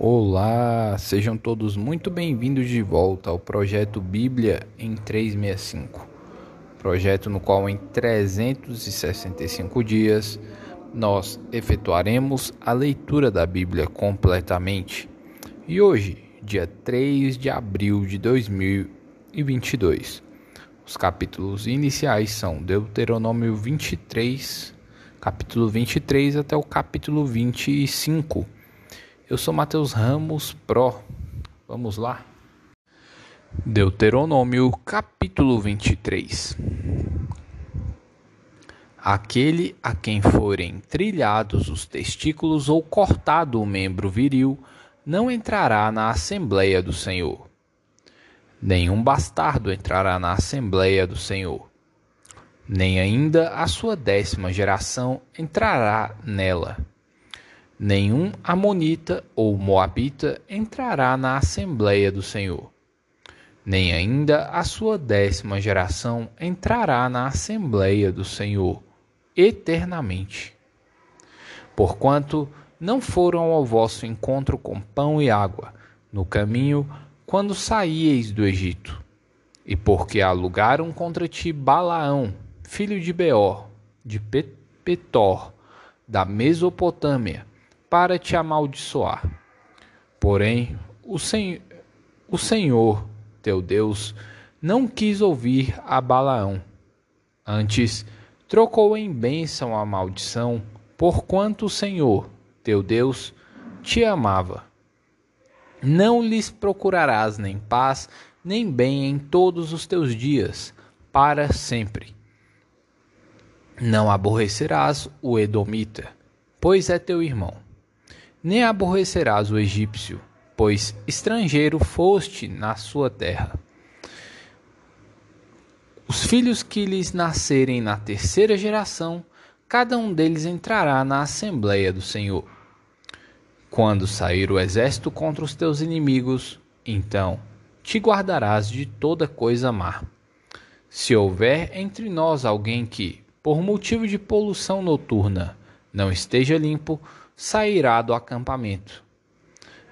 Olá, sejam todos muito bem-vindos de volta ao projeto Bíblia em 365. Projeto no qual em 365 dias nós efetuaremos a leitura da Bíblia completamente. E hoje, dia 3 de abril de 2022, os capítulos iniciais são Deuteronômio 23, capítulo 23 até o capítulo 25 eu sou Mateus Ramos Pro. Vamos lá. Deuteronômio capítulo 23. Aquele a quem forem trilhados os testículos ou cortado o membro viril não entrará na Assembleia do Senhor. Nenhum bastardo entrará na Assembleia do Senhor. Nem ainda a sua décima geração entrará nela nenhum Amonita ou Moabita entrará na Assembleia do Senhor, nem ainda a sua décima geração entrará na Assembleia do Senhor eternamente. Porquanto não foram ao vosso encontro com pão e água no caminho quando saíeis do Egito, e porque alugaram contra ti Balaão, filho de Beor, de Petor, da Mesopotâmia, para te amaldiçoar. Porém, o, sen o Senhor, teu Deus, não quis ouvir a Balaão. Antes, trocou em bênção a maldição, porquanto o Senhor, teu Deus, te amava. Não lhes procurarás nem paz, nem bem em todos os teus dias, para sempre. Não aborrecerás o Edomita, pois é teu irmão nem aborrecerás o egípcio, pois estrangeiro foste na sua terra. Os filhos que lhes nascerem na terceira geração, cada um deles entrará na Assembleia do Senhor. Quando sair o exército contra os teus inimigos, então te guardarás de toda coisa má. Se houver entre nós alguém que, por motivo de poluição noturna, não esteja limpo, sairá do acampamento.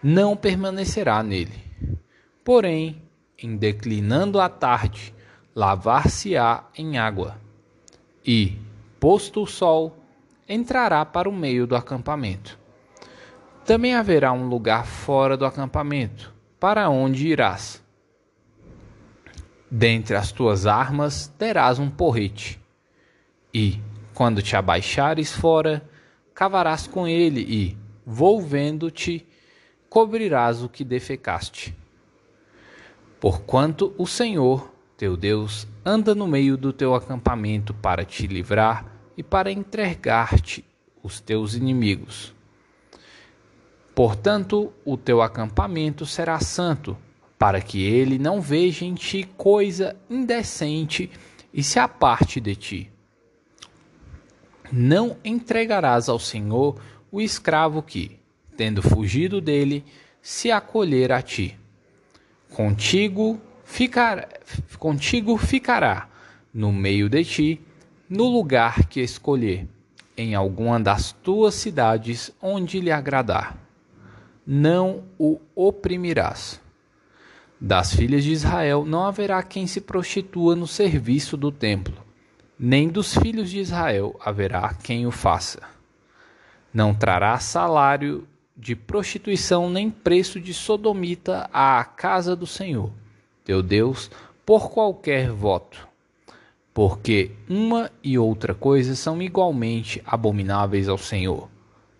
Não permanecerá nele. Porém, em declinando a tarde, lavar-se-á em água. E, posto o sol, entrará para o meio do acampamento. Também haverá um lugar fora do acampamento, para onde irás. Dentre as tuas armas terás um porrete. E, quando te abaixares fora, cavarás com ele e, volvendo-te, cobrirás o que defecaste. Porquanto o Senhor, teu Deus, anda no meio do teu acampamento para te livrar e para entregar-te os teus inimigos. Portanto, o teu acampamento será santo, para que ele não veja em ti coisa indecente e se aparte de ti. Não entregarás ao Senhor o escravo que, tendo fugido dele, se acolher a ti. Contigo ficará, contigo ficará no meio de ti, no lugar que escolher, em alguma das tuas cidades onde lhe agradar. Não o oprimirás. Das filhas de Israel não haverá quem se prostitua no serviço do templo nem dos filhos de Israel haverá quem o faça. Não trará salário de prostituição nem preço de sodomita à casa do Senhor, teu Deus, por qualquer voto. Porque uma e outra coisa são igualmente abomináveis ao Senhor,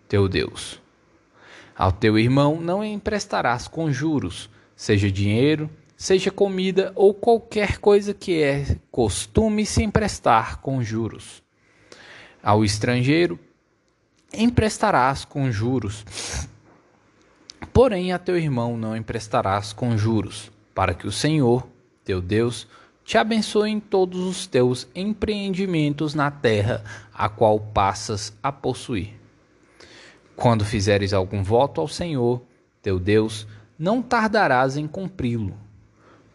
teu Deus. Ao teu irmão não emprestarás com juros, seja dinheiro, seja comida ou qualquer coisa que é costume se emprestar com juros. Ao estrangeiro emprestarás com juros, porém a teu irmão não emprestarás com juros, para que o Senhor, teu Deus, te abençoe em todos os teus empreendimentos na terra a qual passas a possuir. Quando fizeres algum voto ao Senhor, teu Deus, não tardarás em cumpri-lo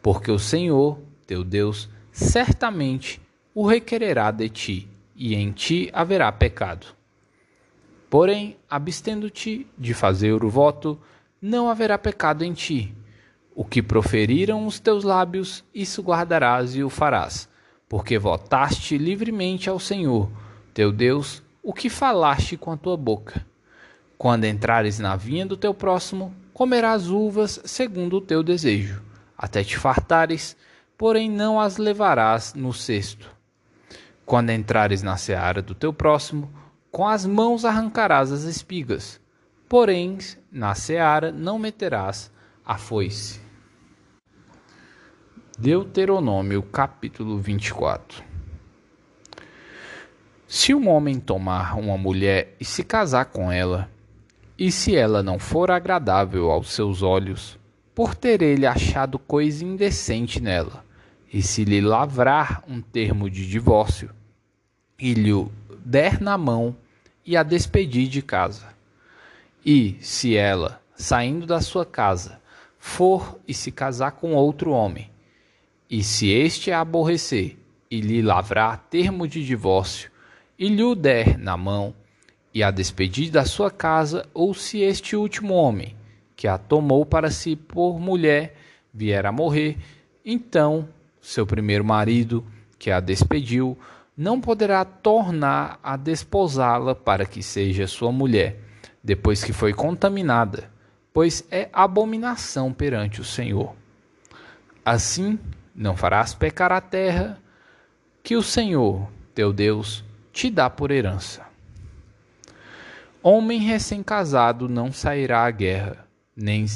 porque o Senhor, teu Deus, certamente o requererá de ti, e em ti haverá pecado. Porém, abstendo-te de fazer o voto, não haverá pecado em ti. O que proferiram os teus lábios, isso guardarás e o farás, porque votaste livremente ao Senhor, teu Deus, o que falaste com a tua boca. Quando entrares na vinha do teu próximo, comerás uvas segundo o teu desejo, até te fartares, porém não as levarás no cesto. Quando entrares na seara do teu próximo, com as mãos arrancarás as espigas, porém na seara não meterás a foice. Deuteronômio capítulo 24 Se um homem tomar uma mulher e se casar com ela, e se ela não for agradável aos seus olhos, por ter ele achado coisa indecente nela, e se lhe lavrar um termo de divórcio, e lhe der na mão e a despedir de casa, e se ela, saindo da sua casa, for e se casar com outro homem, e se este a aborrecer e lhe lavrar termo de divórcio, e lhe o der na mão, e a despedir da sua casa, ou se este último homem, que a tomou para si por mulher, vier a morrer, então seu primeiro marido, que a despediu, não poderá tornar a desposá-la para que seja sua mulher, depois que foi contaminada, pois é abominação perante o Senhor. Assim, não farás pecar a terra que o Senhor, teu Deus, te dá por herança. Homem recém-casado não sairá à guerra, nem,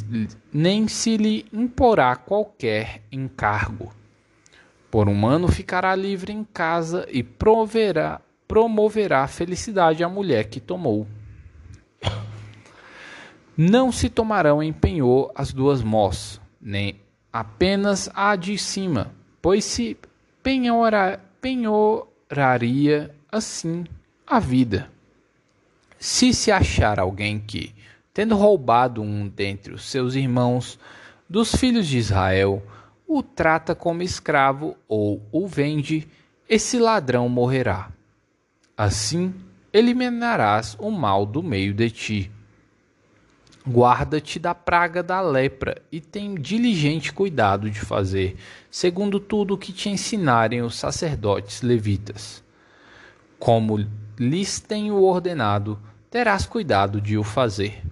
nem se lhe imporá qualquer encargo. Por um ano ficará livre em casa e proverá, promoverá felicidade à mulher que tomou. Não se tomarão em penhor as duas mós, nem apenas a de cima, pois se penhora, penhoraria assim a vida. Se se achar alguém que, tendo roubado um dentre os seus irmãos dos filhos de Israel, o trata como escravo ou o vende, esse ladrão morrerá. Assim eliminarás o mal do meio de ti. Guarda-te da praga da lepra e tem diligente cuidado de fazer, segundo tudo o que te ensinarem os sacerdotes levitas. Como lhes tenho ordenado, terás cuidado de o fazer.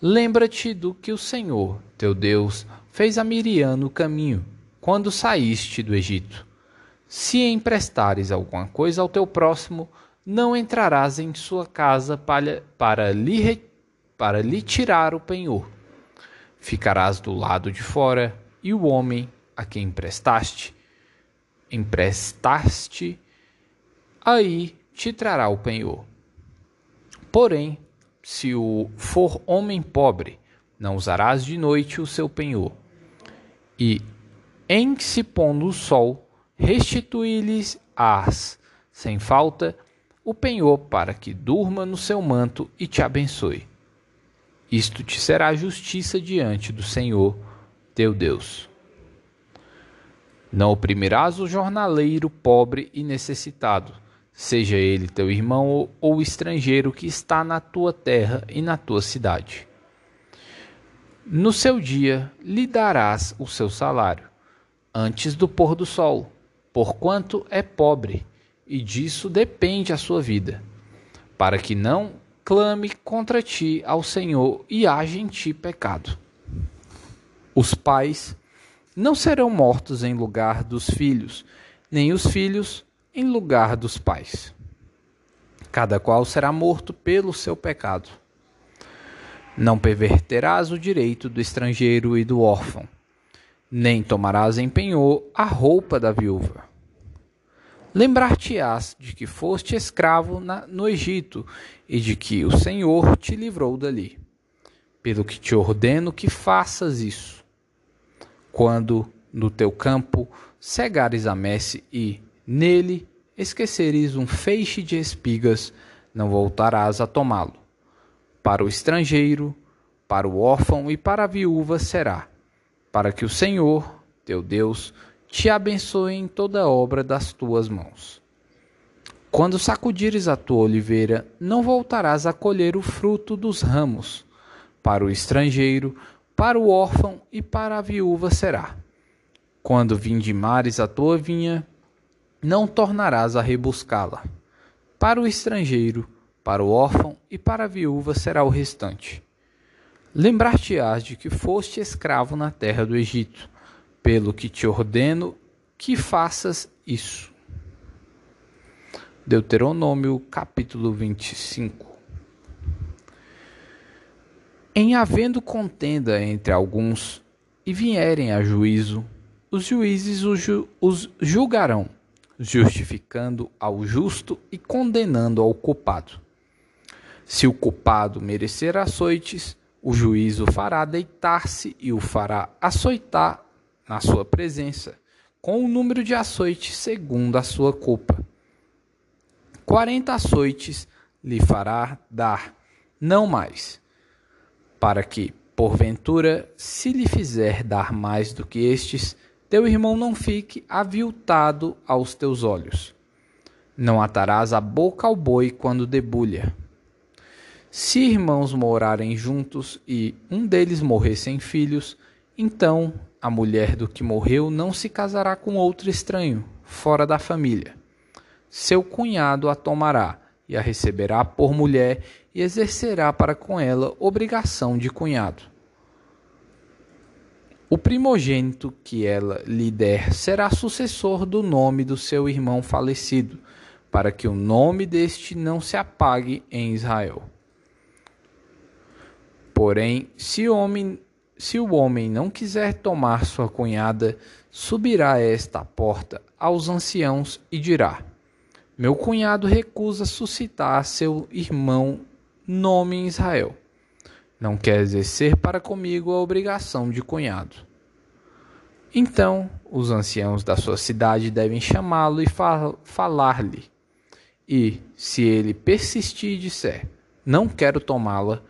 Lembra-te do que o Senhor, teu Deus, fez a Miriam no caminho, quando saíste do Egito. Se emprestares alguma coisa ao teu próximo, não entrarás em sua casa para, para lhe para lhe tirar o penhor. Ficarás do lado de fora, e o homem a quem emprestaste, emprestaste, aí te trará o penhor. Porém, se o for homem pobre, não usarás de noite o seu penhor. E, em se pondo o sol, restituí-lhes as, sem falta, o penhor para que durma no seu manto e te abençoe. Isto te será justiça diante do Senhor, teu Deus. Não oprimirás o jornaleiro pobre e necessitado, seja ele teu irmão ou estrangeiro que está na tua terra e na tua cidade. No seu dia lhe darás o seu salário, antes do pôr do sol, porquanto é pobre, e disso depende a sua vida, para que não clame contra ti ao Senhor e haja em ti pecado. Os pais não serão mortos em lugar dos filhos, nem os filhos em lugar dos pais. Cada qual será morto pelo seu pecado. Não perverterás o direito do estrangeiro e do órfão, nem tomarás em penhor a roupa da viúva Lembrar-te-ás de que foste escravo na, no Egito e de que o Senhor te livrou dali. Pelo que te ordeno que faças isso. Quando no teu campo cegares a messe e, nele, esqueceres um feixe de espigas, não voltarás a tomá-lo. Para o estrangeiro, para o órfão e para a viúva será, para que o Senhor, teu Deus, te abençoe em toda obra das tuas mãos. Quando sacudires a tua oliveira, não voltarás a colher o fruto dos ramos, para o estrangeiro, para o órfão e para a viúva será. Quando vindimares a tua vinha, não tornarás a rebuscá-la. Para o estrangeiro, para o órfão e para a viúva será o restante. Lembrar-te-ás de que foste escravo na terra do Egito, pelo que te ordeno que faças isso. Deuteronômio capítulo 25 Em havendo contenda entre alguns e vierem a juízo, os juízes os julgarão, justificando ao justo e condenando ao culpado. Se o culpado merecer açoites, o juízo fará deitar-se e o fará açoitar na sua presença, com o número de açoites segundo a sua culpa quarenta açoites lhe fará dar, não mais, para que, porventura, se lhe fizer dar mais do que estes, teu irmão não fique aviltado aos teus olhos. Não atarás a boca ao boi quando debulha. Se irmãos morarem juntos e um deles morrer sem filhos, então a mulher do que morreu não se casará com outro estranho, fora da família seu cunhado a tomará e a receberá por mulher e exercerá para com ela obrigação de cunhado. O primogênito que ela lhe der será sucessor do nome do seu irmão falecido, para que o nome deste não se apague em Israel. Porém, se o homem, se o homem não quiser tomar sua cunhada, subirá esta porta aos anciãos e dirá: meu cunhado recusa suscitar seu irmão nome em Israel. Não quer exercer para comigo a obrigação de cunhado. Então os anciãos da sua cidade devem chamá-lo e falar-lhe. E, se ele persistir e disser, não quero tomá-la,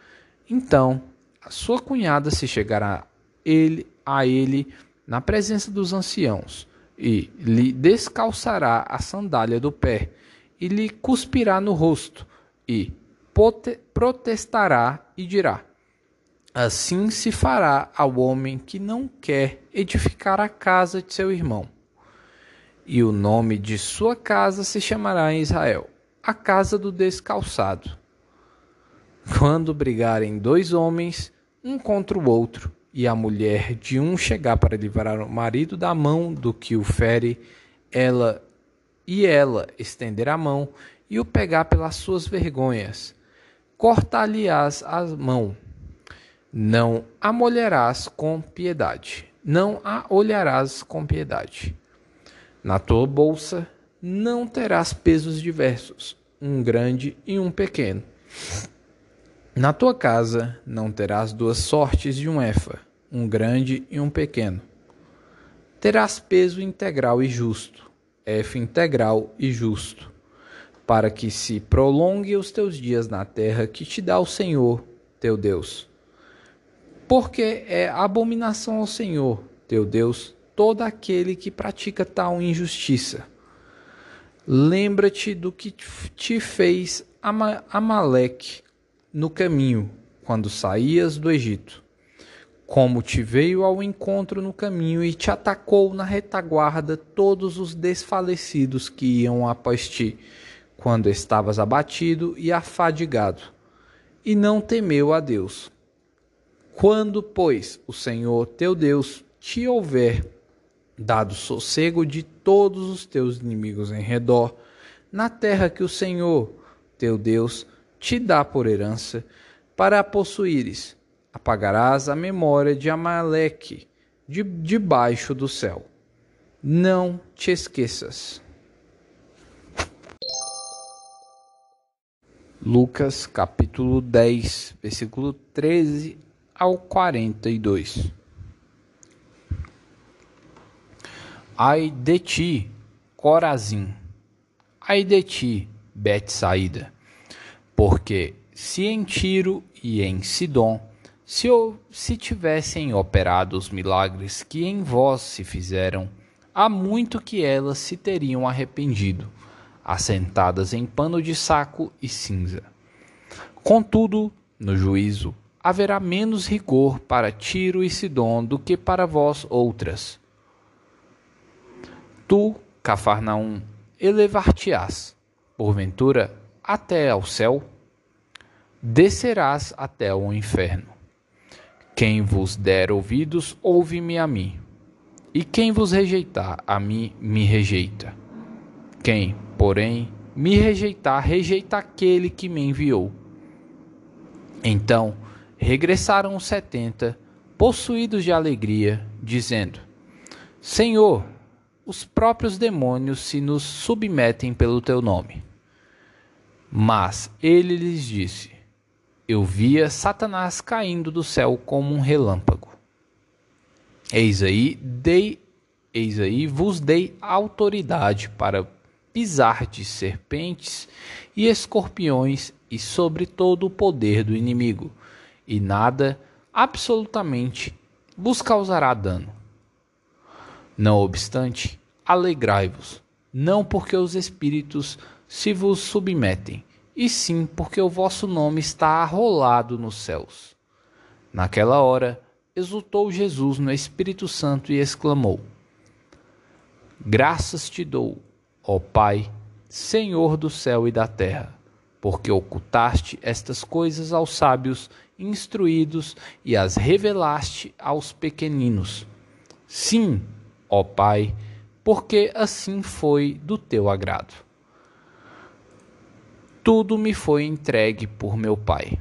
então a sua cunhada se chegará ele, a ele na presença dos anciãos e lhe descalçará a sandália do pé e lhe cuspirá no rosto e protestará e dirá: Assim se fará ao homem que não quer edificar a casa de seu irmão. E o nome de sua casa se chamará em Israel, a casa do descalçado. Quando brigarem dois homens, um contra o outro, e a mulher de um chegar para livrar o marido da mão do que o fere, ela e ela estender a mão e o pegar pelas suas vergonhas, cortar-lhe-ás a mão. Não a molharás com piedade, não a olharás com piedade. Na tua bolsa não terás pesos diversos, um grande e um pequeno. Na tua casa não terás duas sortes de um efa, um grande e um pequeno. Terás peso integral e justo, F integral e justo, para que se prolongue os teus dias na terra que te dá o Senhor, teu Deus. Porque é abominação ao Senhor, teu Deus, todo aquele que pratica tal injustiça. Lembra-te do que te fez Amaleque no caminho, quando saías do Egito. Como te veio ao encontro no caminho e te atacou na retaguarda todos os desfalecidos que iam após ti, quando estavas abatido e afadigado, e não temeu a Deus. Quando, pois, o Senhor teu Deus te houver dado sossego de todos os teus inimigos em redor, na terra que o Senhor, teu Deus, te dá por herança, para a possuíres. Apagarás a memória de Amaleque de debaixo do céu. Não te esqueças. Lucas capítulo 10, versículo 13 ao 42. Ai de ti, Corazim, ai de ti, Betsaída, porque se em Tiro e em Sidom se, se tivessem operado os milagres que em vós se fizeram, há muito que elas se teriam arrependido, assentadas em pano de saco e cinza. Contudo, no juízo, haverá menos rigor para Tiro e Sidom do que para vós outras. Tu, Cafarnaum, elevar-te-ás, porventura, até ao céu? Descerás até o inferno. Quem vos der ouvidos, ouve-me a mim. E quem vos rejeitar, a mim me rejeita. Quem, porém, me rejeitar, rejeita aquele que me enviou. Então regressaram os setenta, possuídos de alegria, dizendo: Senhor, os próprios demônios se nos submetem pelo teu nome. Mas ele lhes disse: Eu via Satanás caindo do céu como um relâmpago. Eis aí, dei, eis aí vos dei autoridade para pisar de serpentes e escorpiões e sobre todo o poder do inimigo, e nada, absolutamente, vos causará dano. Não obstante, alegrai-vos, não porque os espíritos se vos submetem, e sim porque o vosso nome está arrolado nos céus. Naquela hora, exultou Jesus no Espírito Santo e exclamou: Graças te dou, ó Pai, Senhor do céu e da terra, porque ocultaste estas coisas aos sábios instruídos e as revelaste aos pequeninos. Sim, ó Pai, porque assim foi do teu agrado. Tudo me foi entregue por meu Pai.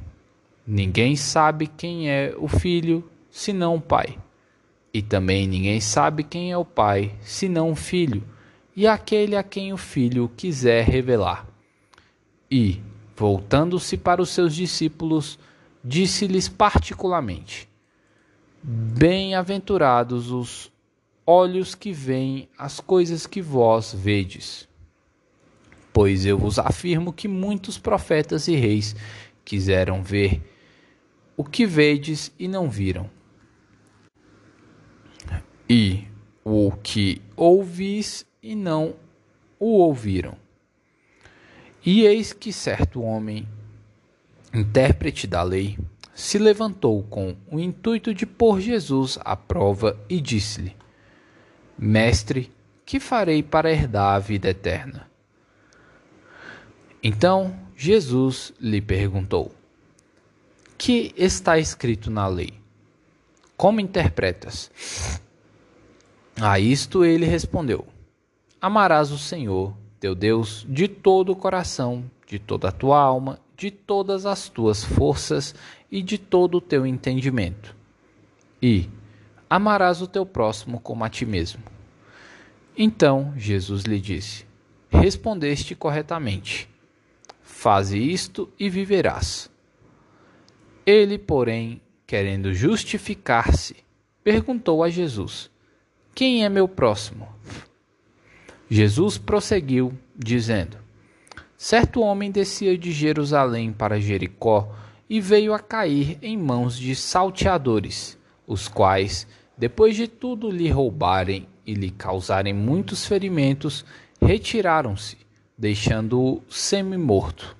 Ninguém sabe quem é o Filho senão o Pai. E também ninguém sabe quem é o Pai senão o Filho, e aquele a quem o Filho quiser revelar. E, voltando-se para os seus discípulos, disse-lhes particularmente: Bem-aventurados os olhos que veem as coisas que vós vedes. Pois eu vos afirmo que muitos profetas e reis quiseram ver o que vedes e não viram, e o que ouvis e não o ouviram. E eis que certo homem, intérprete da lei, se levantou com o intuito de pôr Jesus à prova e disse-lhe: Mestre, que farei para herdar a vida eterna? Então Jesus lhe perguntou: Que está escrito na lei? Como interpretas? A isto ele respondeu: Amarás o Senhor, teu Deus, de todo o coração, de toda a tua alma, de todas as tuas forças e de todo o teu entendimento. E amarás o teu próximo como a ti mesmo. Então Jesus lhe disse: Respondeste corretamente. Faze isto e viverás. Ele, porém, querendo justificar-se, perguntou a Jesus: Quem é meu próximo? Jesus prosseguiu, dizendo: Certo homem descia de Jerusalém para Jericó e veio a cair em mãos de salteadores, os quais, depois de tudo lhe roubarem e lhe causarem muitos ferimentos, retiraram-se deixando-o semi-morto.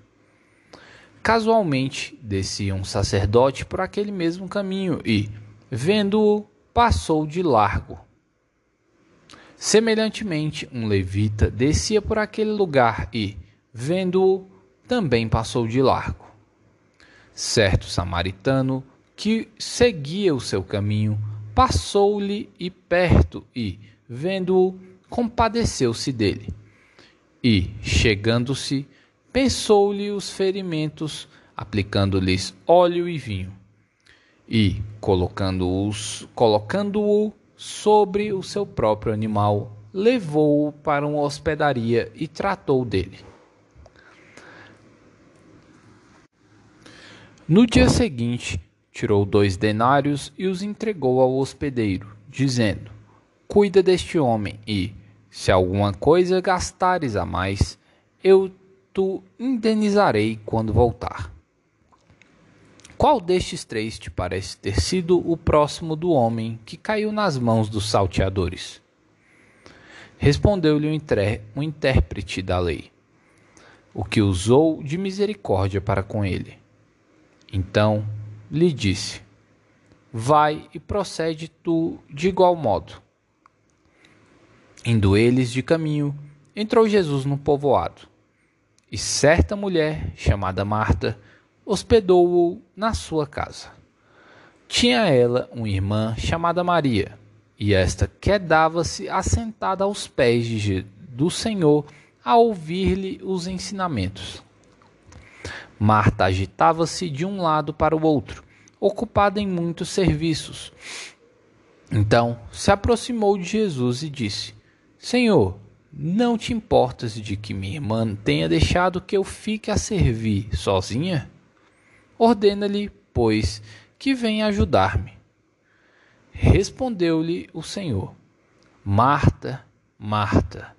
Casualmente descia um sacerdote por aquele mesmo caminho e, vendo-o, passou de largo. Semelhantemente, um levita descia por aquele lugar e, vendo-o, também passou de largo. Certo samaritano que seguia o seu caminho passou-lhe e perto e, vendo-o, compadeceu-se dele e, chegando-se, pensou-lhe os ferimentos, aplicando-lhes óleo e vinho, e, colocando-o sobre o seu próprio animal, levou-o para uma hospedaria e tratou dele. No dia seguinte, tirou dois denários e os entregou ao hospedeiro, dizendo: Cuida deste homem e, se alguma coisa gastares a mais, eu tu indenizarei quando voltar. Qual destes três te parece ter sido o próximo do homem que caiu nas mãos dos salteadores? Respondeu-lhe o intérprete da lei, o que usou de misericórdia para com ele. Então lhe disse: Vai e procede tu de igual modo. Indo eles de caminho, entrou Jesus no povoado. E certa mulher, chamada Marta, hospedou-o na sua casa. Tinha ela uma irmã chamada Maria, e esta quedava-se assentada aos pés de, do Senhor a ouvir-lhe os ensinamentos. Marta agitava-se de um lado para o outro, ocupada em muitos serviços. Então se aproximou de Jesus e disse: Senhor, não te importas de que minha irmã tenha deixado que eu fique a servir sozinha? Ordena-lhe, pois, que venha ajudar-me. Respondeu-lhe o Senhor: Marta, Marta,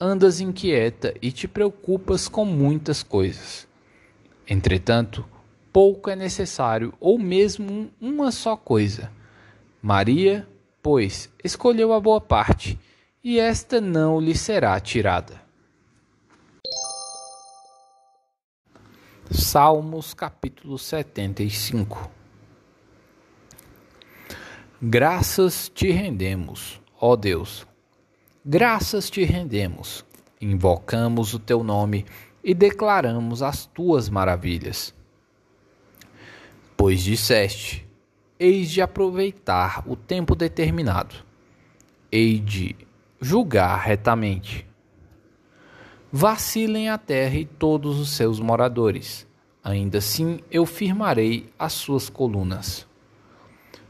andas inquieta e te preocupas com muitas coisas. Entretanto, pouco é necessário, ou mesmo uma só coisa. Maria, pois, escolheu a boa parte, e esta não lhe será tirada. Salmos capítulo 75 Graças te rendemos, ó Deus. Graças te rendemos. Invocamos o teu nome e declaramos as tuas maravilhas. Pois disseste: Eis de aproveitar o tempo determinado, hei de julgar retamente. Vacilem a terra e todos os seus moradores, ainda assim eu firmarei as suas colunas.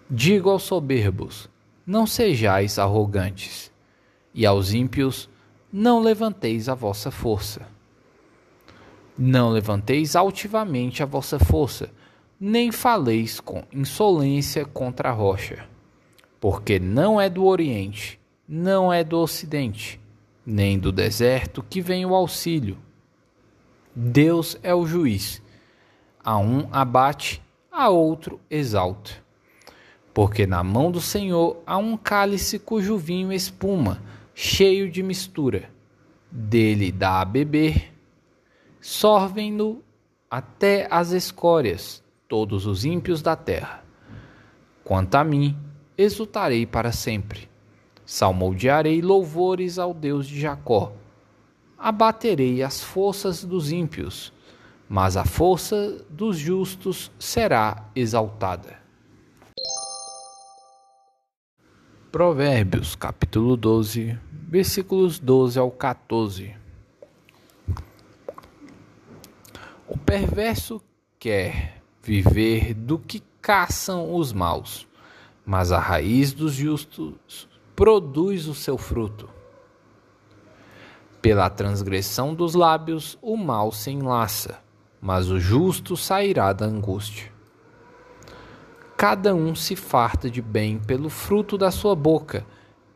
Digo aos soberbos: Não sejais arrogantes, e aos ímpios: Não levanteis a vossa força. Não levanteis altivamente a vossa força, nem faleis com insolência contra a rocha. Porque não é do Oriente, não é do Ocidente, nem do deserto que vem o auxílio. Deus é o juiz. A um abate, a outro exalta. Porque na mão do Senhor há um cálice cujo vinho espuma, cheio de mistura. Dele dá a beber sorvem-no até as escórias, todos os ímpios da terra. Quanto a mim, exultarei para sempre. Salmodiarei louvores ao Deus de Jacó. Abaterei as forças dos ímpios, mas a força dos justos será exaltada. Provérbios, capítulo 12, versículos 12 ao 14. O perverso quer viver do que caçam os maus, mas a raiz dos justos produz o seu fruto. Pela transgressão dos lábios o mal se enlaça, mas o justo sairá da angústia. Cada um se farta de bem pelo fruto da sua boca,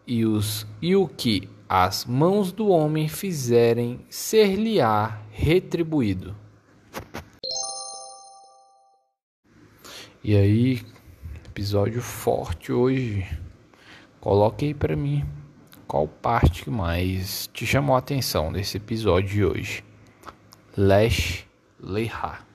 e, os, e o que as mãos do homem fizerem ser-lhe-á retribuído. E aí, episódio forte hoje. Coloque aí para mim qual parte que mais te chamou a atenção nesse episódio de hoje. Lash Leha.